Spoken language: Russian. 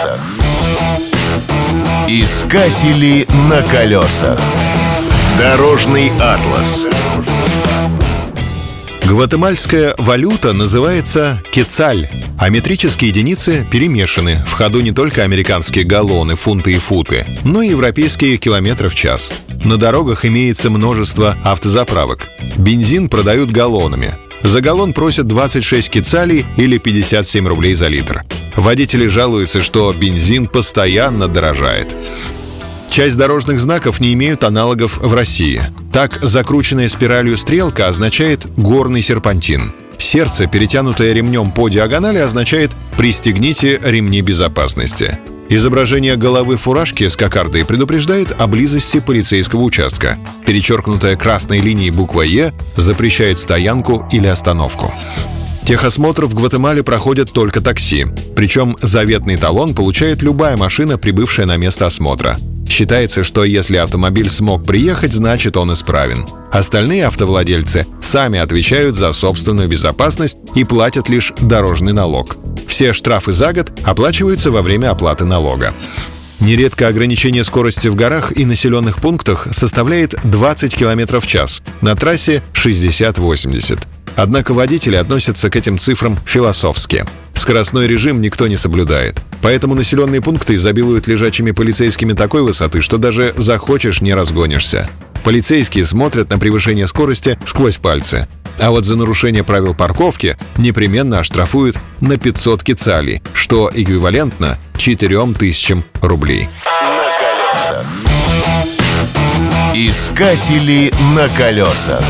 колесах. Искатели на колесах. Дорожный атлас. Гватемальская валюта называется кецаль, а метрические единицы перемешаны. В ходу не только американские галлоны, фунты и футы, но и европейские километры в час. На дорогах имеется множество автозаправок. Бензин продают галлонами. За галлон просят 26 кецалей или 57 рублей за литр. Водители жалуются, что бензин постоянно дорожает. Часть дорожных знаков не имеют аналогов в России. Так, закрученная спиралью стрелка означает «горный серпантин». Сердце, перетянутое ремнем по диагонали, означает «пристегните ремни безопасности». Изображение головы фуражки с кокардой предупреждает о близости полицейского участка. Перечеркнутая красной линией буква «Е» запрещает стоянку или остановку. Техосмотр в Гватемале проходят только такси. Причем заветный талон получает любая машина, прибывшая на место осмотра. Считается, что если автомобиль смог приехать, значит он исправен. Остальные автовладельцы сами отвечают за собственную безопасность и платят лишь дорожный налог. Все штрафы за год оплачиваются во время оплаты налога. Нередко ограничение скорости в горах и населенных пунктах составляет 20 км в час, на трассе 60-80. Однако водители относятся к этим цифрам философски. Скоростной режим никто не соблюдает. Поэтому населенные пункты изобилуют лежачими полицейскими такой высоты, что даже захочешь не разгонишься. Полицейские смотрят на превышение скорости сквозь пальцы. А вот за нарушение правил парковки непременно оштрафуют на 500 кецалей, что эквивалентно 4000 рублей. На колесах. Искатели на колесах.